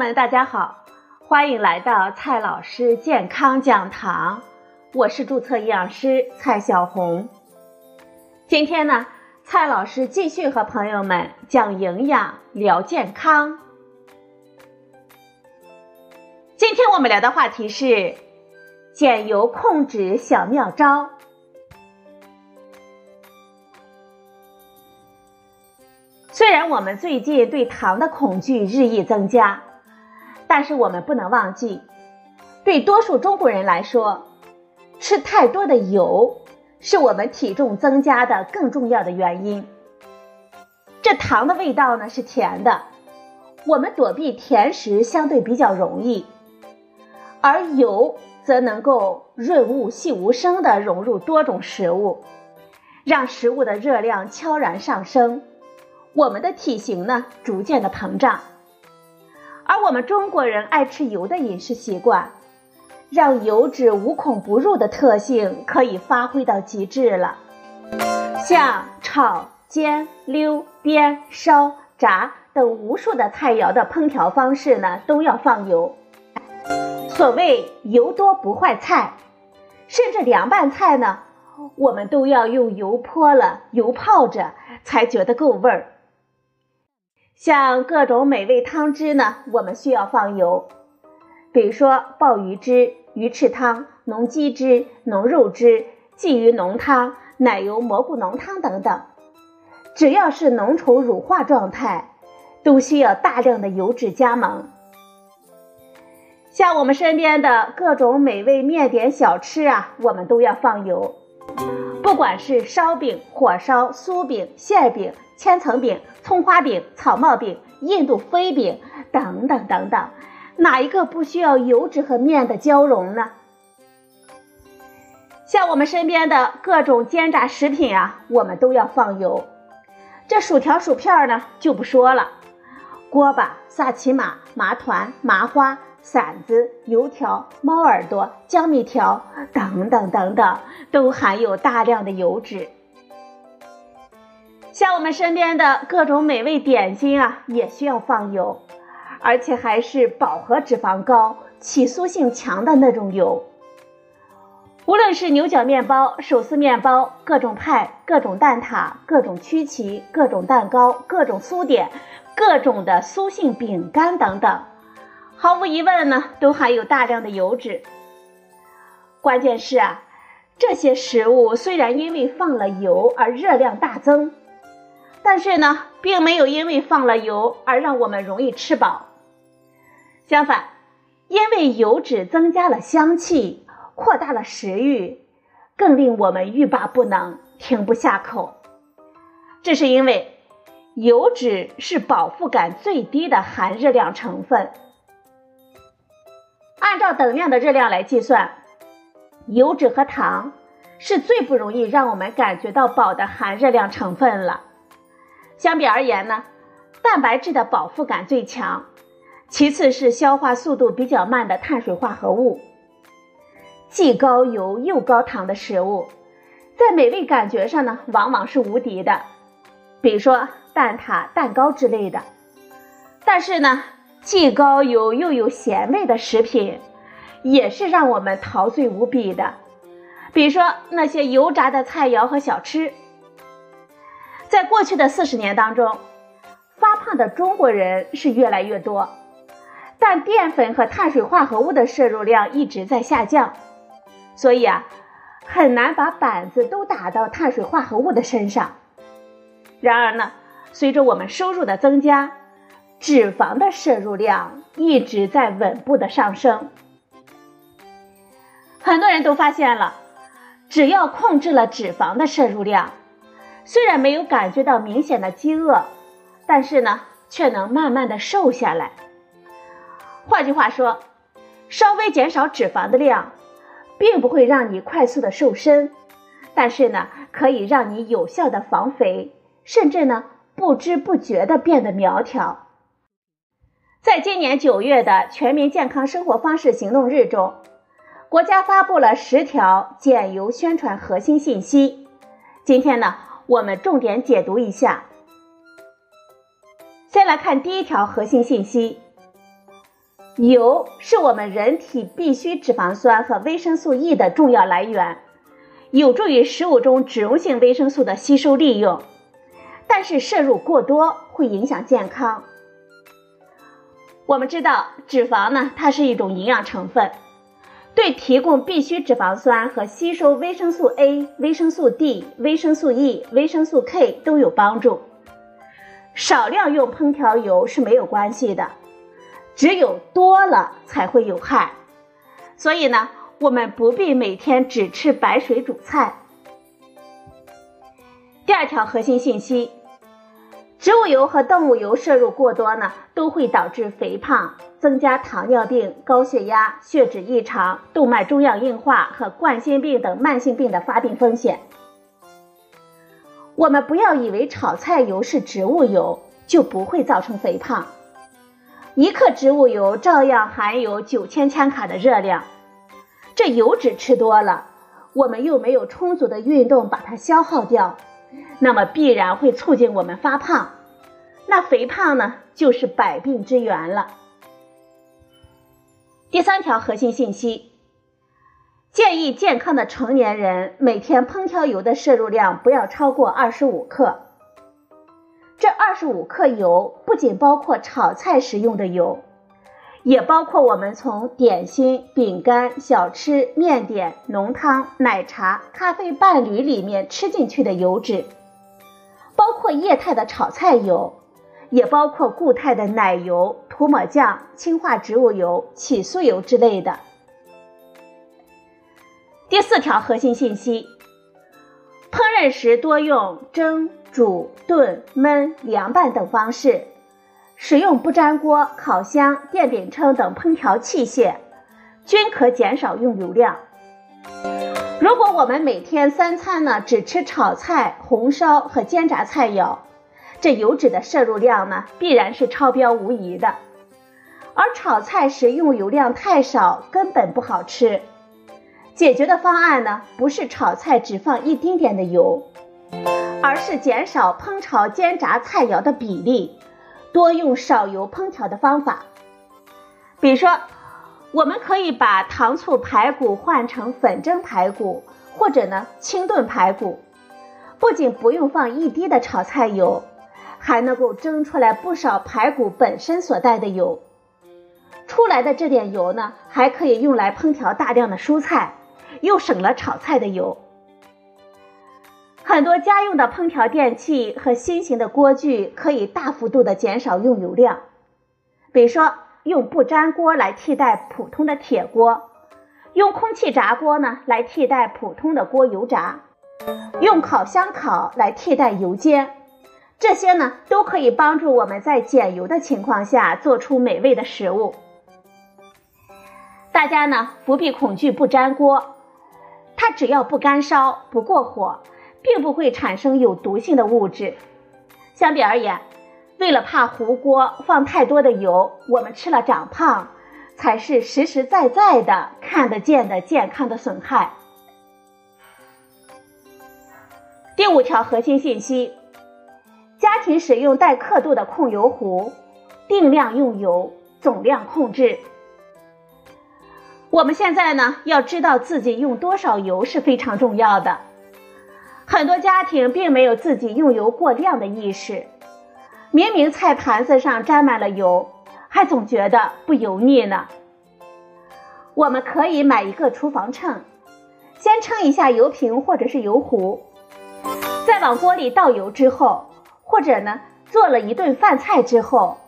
们，大家好，欢迎来到蔡老师健康讲堂，我是注册营养师蔡小红。今天呢，蔡老师继续和朋友们讲营养聊健康。今天我们聊的话题是减油控制小妙招。虽然我们最近对糖的恐惧日益增加。但是我们不能忘记，对多数中国人来说，吃太多的油是我们体重增加的更重要的原因。这糖的味道呢是甜的，我们躲避甜食相对比较容易，而油则能够润物细无声的融入多种食物，让食物的热量悄然上升，我们的体型呢逐渐的膨胀。而我们中国人爱吃油的饮食习惯，让油脂无孔不入的特性可以发挥到极致了。像炒、煎、溜、煸、烧、炸等无数的菜肴的烹调方式呢，都要放油。所谓油多不坏菜，甚至凉拌菜呢，我们都要用油泼了、油泡着，才觉得够味儿。像各种美味汤汁呢，我们需要放油，比如说鲍鱼汁、鱼翅汤、浓鸡汁、浓肉汁、鲫鱼浓汤、奶油蘑菇浓汤等等，只要是浓稠乳化状态，都需要大量的油脂加盟。像我们身边的各种美味面点小吃啊，我们都要放油，不管是烧饼、火烧、酥饼、馅饼。千层饼、葱花饼、草帽饼、印度飞饼等等等等，哪一个不需要油脂和面的交融呢？像我们身边的各种煎炸食品啊，我们都要放油。这薯条、薯片呢就不说了，锅巴、萨琪玛、麻团、麻花、馓子、油条、猫耳朵、江米条等等等等，都含有大量的油脂。像我们身边的各种美味点心啊，也需要放油，而且还是饱和脂肪高、起酥性强的那种油。无论是牛角面包、手撕面包、各种派、各种蛋挞、各种曲奇、各种蛋糕、各种酥点、各种的酥性饼干等等，毫无疑问呢，都含有大量的油脂。关键是啊，这些食物虽然因为放了油而热量大增。但是呢，并没有因为放了油而让我们容易吃饱。相反，因为油脂增加了香气，扩大了食欲，更令我们欲罢不能，停不下口。这是因为油脂是饱腹感最低的含热量成分。按照等量的热量来计算，油脂和糖是最不容易让我们感觉到饱的含热量成分了。相比而言呢，蛋白质的饱腹感最强，其次是消化速度比较慢的碳水化合物。既高油又高糖的食物，在美味感觉上呢，往往是无敌的，比如说蛋挞、蛋糕之类的。但是呢，既高油又有咸味的食品，也是让我们陶醉无比的，比如说那些油炸的菜肴和小吃。在过去的四十年当中，发胖的中国人是越来越多，但淀粉和碳水化合物的摄入量一直在下降，所以啊，很难把板子都打到碳水化合物的身上。然而呢，随着我们收入的增加，脂肪的摄入量一直在稳步的上升。很多人都发现了，只要控制了脂肪的摄入量。虽然没有感觉到明显的饥饿，但是呢，却能慢慢的瘦下来。换句话说，稍微减少脂肪的量，并不会让你快速的瘦身，但是呢，可以让你有效的防肥，甚至呢，不知不觉的变得苗条。在今年九月的全民健康生活方式行动日中，国家发布了十条减油宣传核心信息。今天呢。我们重点解读一下。先来看第一条核心信息：油是我们人体必需脂肪酸和维生素 E 的重要来源，有助于食物中脂溶性维生素的吸收利用。但是摄入过多会影响健康。我们知道，脂肪呢，它是一种营养成分，对提供必需脂肪酸和吸收维生素 A、维生素 D、维生素 E、维生素 K 都有帮助。少量用烹调油是没有关系的，只有多了才会有害。所以呢，我们不必每天只吃白水煮菜。第二条核心信息。植物油和动物油摄入过多呢，都会导致肥胖，增加糖尿病、高血压、血脂异常、动脉粥样硬化和冠心病等慢性病的发病风险。我们不要以为炒菜油是植物油就不会造成肥胖，一克植物油照样含有九千千卡的热量，这油脂吃多了，我们又没有充足的运动把它消耗掉。那么必然会促进我们发胖，那肥胖呢，就是百病之源了。第三条核心信息，建议健康的成年人每天烹调油的摄入量不要超过二十五克。这二十五克油不仅包括炒菜时用的油，也包括我们从点心、饼干、小吃、面点、浓汤、奶茶、咖啡伴侣里面吃进去的油脂。包括液态的炒菜油，也包括固态的奶油、涂抹酱、氢化植物油、起酥油之类的。第四条核心信息：烹饪时多用蒸、煮、炖、焖、凉拌等方式，使用不粘锅、烤箱、电饼铛等烹调器械，均可减少用油量。如果我们每天三餐呢只吃炒菜、红烧和煎炸菜肴，这油脂的摄入量呢必然是超标无疑的。而炒菜时用油量太少，根本不好吃。解决的方案呢不是炒菜只放一丁点的油，而是减少烹炒煎炸菜肴的比例，多用少油烹调的方法，比如说。我们可以把糖醋排骨换成粉蒸排骨，或者呢清炖排骨，不仅不用放一滴的炒菜油，还能够蒸出来不少排骨本身所带的油。出来的这点油呢，还可以用来烹调大量的蔬菜，又省了炒菜的油。很多家用的烹调电器和新型的锅具可以大幅度的减少用油量，比如说。用不粘锅来替代普通的铁锅，用空气炸锅呢来替代普通的锅油炸，用烤箱烤来替代油煎，这些呢都可以帮助我们在减油的情况下做出美味的食物。大家呢不必恐惧不粘锅，它只要不干烧、不过火，并不会产生有毒性的物质。相比而言。为了怕糊锅放太多的油，我们吃了长胖，才是实实在在的看得见的健康的损害。第五条核心信息：家庭使用带刻度的控油壶，定量用油，总量控制。我们现在呢，要知道自己用多少油是非常重要的。很多家庭并没有自己用油过量的意识。明明菜盘子上沾满了油，还总觉得不油腻呢。我们可以买一个厨房秤，先称一下油瓶或者是油壶，再往锅里倒油之后，或者呢做了一顿饭菜之后，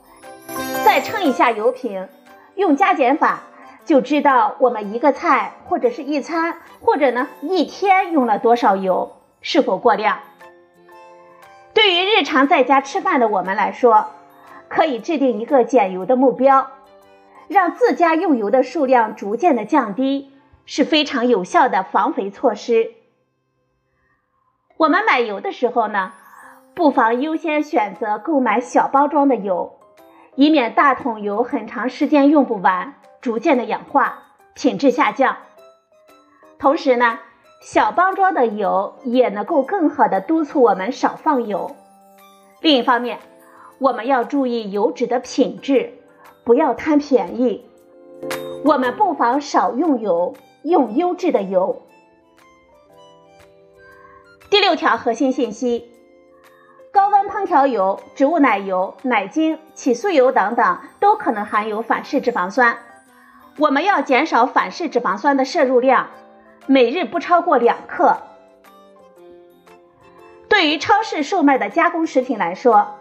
再称一下油瓶，用加减法就知道我们一个菜或者是一餐或者呢一天用了多少油，是否过量。对于日常在家吃饭的我们来说，可以制定一个减油的目标，让自家用油的数量逐渐的降低，是非常有效的防肥措施。我们买油的时候呢，不妨优先选择购买小包装的油，以免大桶油很长时间用不完，逐渐的氧化，品质下降。同时呢。小包装的油也能够更好的督促我们少放油。另一方面，我们要注意油脂的品质，不要贪便宜，我们不妨少用油，用优质的油。第六条核心信息：高温烹调油、植物奶油、奶精、起酥油等等都可能含有反式脂肪酸，我们要减少反式脂肪酸的摄入量，每日不超过两克。对于超市售卖的加工食品来说，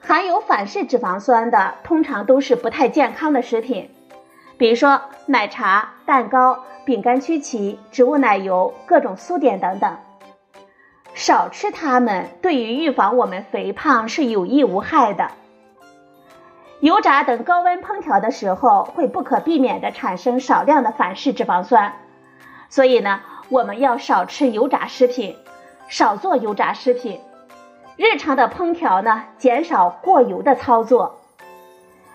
含有反式脂肪酸的通常都是不太健康的食品。比如说奶茶、蛋糕、饼干曲奇、植物奶油、各种酥点等等，少吃它们对于预防我们肥胖是有益无害的。油炸等高温烹调的时候，会不可避免的产生少量的反式脂肪酸，所以呢，我们要少吃油炸食品，少做油炸食品。日常的烹调呢，减少过油的操作。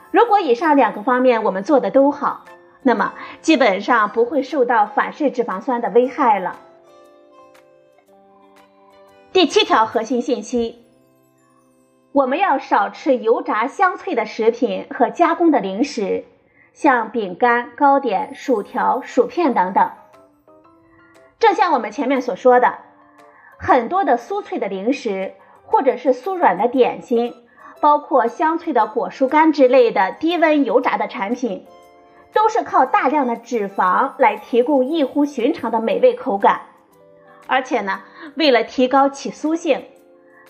如果以上两个方面我们做的都好，那么基本上不会受到反式脂肪酸的危害了。第七条核心信息：我们要少吃油炸香脆的食品和加工的零食，像饼干、糕点、薯条、薯片等等。正像我们前面所说的，很多的酥脆的零食或者是酥软的点心。包括香脆的果蔬干之类的低温油炸的产品，都是靠大量的脂肪来提供异乎寻常的美味口感。而且呢，为了提高起酥性，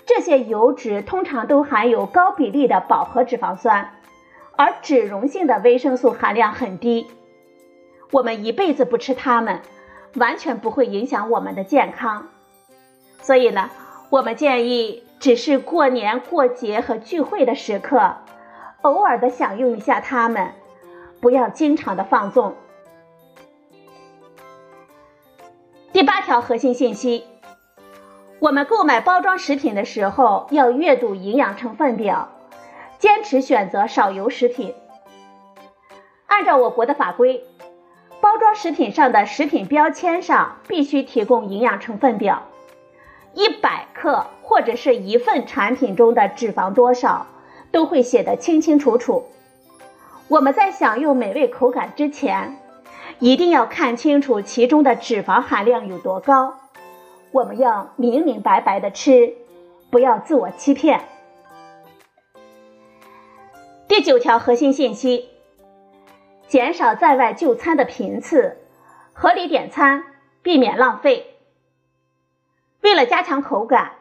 这些油脂通常都含有高比例的饱和脂肪酸，而脂溶性的维生素含量很低。我们一辈子不吃它们，完全不会影响我们的健康。所以呢，我们建议。只是过年过节和聚会的时刻，偶尔的享用一下它们，不要经常的放纵。第八条核心信息：我们购买包装食品的时候要阅读营养成分表，坚持选择少油食品。按照我国的法规，包装食品上的食品标签上必须提供营养成分表。一百克或者是一份产品中的脂肪多少，都会写得清清楚楚。我们在享用美味口感之前，一定要看清楚其中的脂肪含量有多高。我们要明明白白的吃，不要自我欺骗。第九条核心信息：减少在外就餐的频次，合理点餐，避免浪费。为了加强口感，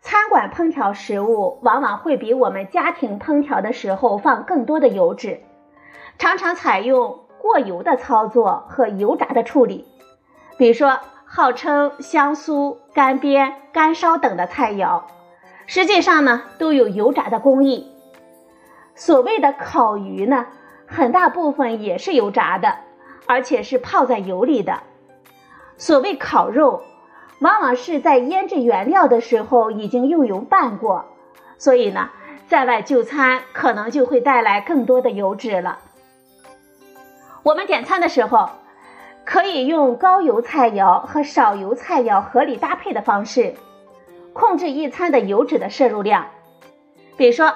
餐馆烹调食物往往会比我们家庭烹调的时候放更多的油脂，常常采用过油的操作和油炸的处理。比如说，号称香酥、干煸、干烧等的菜肴，实际上呢都有油炸的工艺。所谓的烤鱼呢，很大部分也是油炸的，而且是泡在油里的。所谓烤肉。往往是在腌制原料的时候已经用油拌过，所以呢，在外就餐可能就会带来更多的油脂了。我们点餐的时候，可以用高油菜肴和少油菜肴合理搭配的方式，控制一餐的油脂的摄入量。比如说，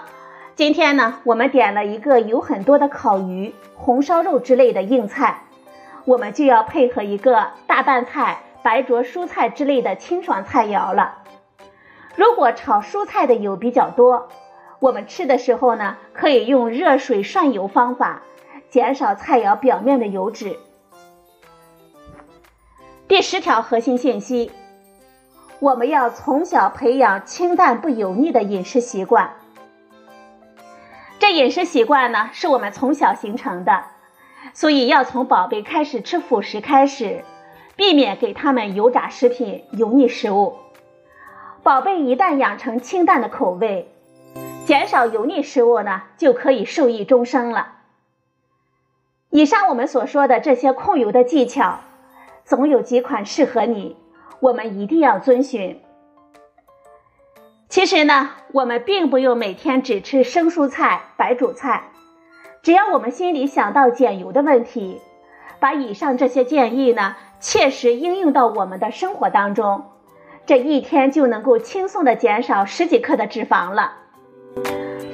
今天呢，我们点了一个有很多的烤鱼、红烧肉之类的硬菜，我们就要配合一个大拌菜。白灼蔬菜之类的清爽菜肴了。如果炒蔬菜的油比较多，我们吃的时候呢，可以用热水涮油方法，减少菜肴表面的油脂。第十条核心信息：我们要从小培养清淡不油腻的饮食习惯。这饮食习惯呢，是我们从小形成的，所以要从宝贝开始吃辅食开始。避免给他们油炸食品、油腻食物。宝贝一旦养成清淡的口味，减少油腻食物呢，就可以受益终生了。以上我们所说的这些控油的技巧，总有几款适合你，我们一定要遵循。其实呢，我们并不用每天只吃生蔬菜、白煮菜，只要我们心里想到减油的问题，把以上这些建议呢。切实应用到我们的生活当中，这一天就能够轻松的减少十几克的脂肪了。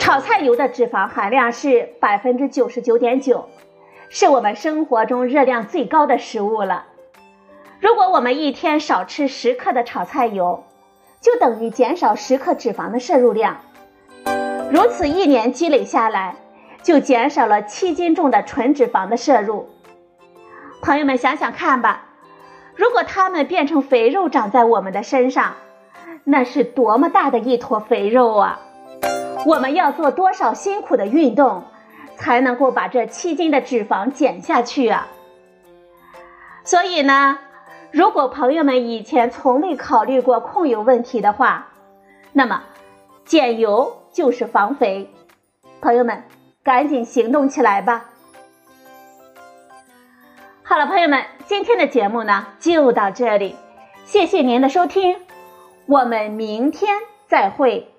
炒菜油的脂肪含量是百分之九十九点九，是我们生活中热量最高的食物了。如果我们一天少吃十克的炒菜油，就等于减少十克脂肪的摄入量。如此一年积累下来，就减少了七斤重的纯脂肪的摄入。朋友们想想看吧，如果它们变成肥肉长在我们的身上，那是多么大的一坨肥肉啊！我们要做多少辛苦的运动，才能够把这七斤的脂肪减下去啊？所以呢，如果朋友们以前从未考虑过控油问题的话，那么减油就是防肥。朋友们，赶紧行动起来吧！好了，朋友们，今天的节目呢就到这里，谢谢您的收听，我们明天再会。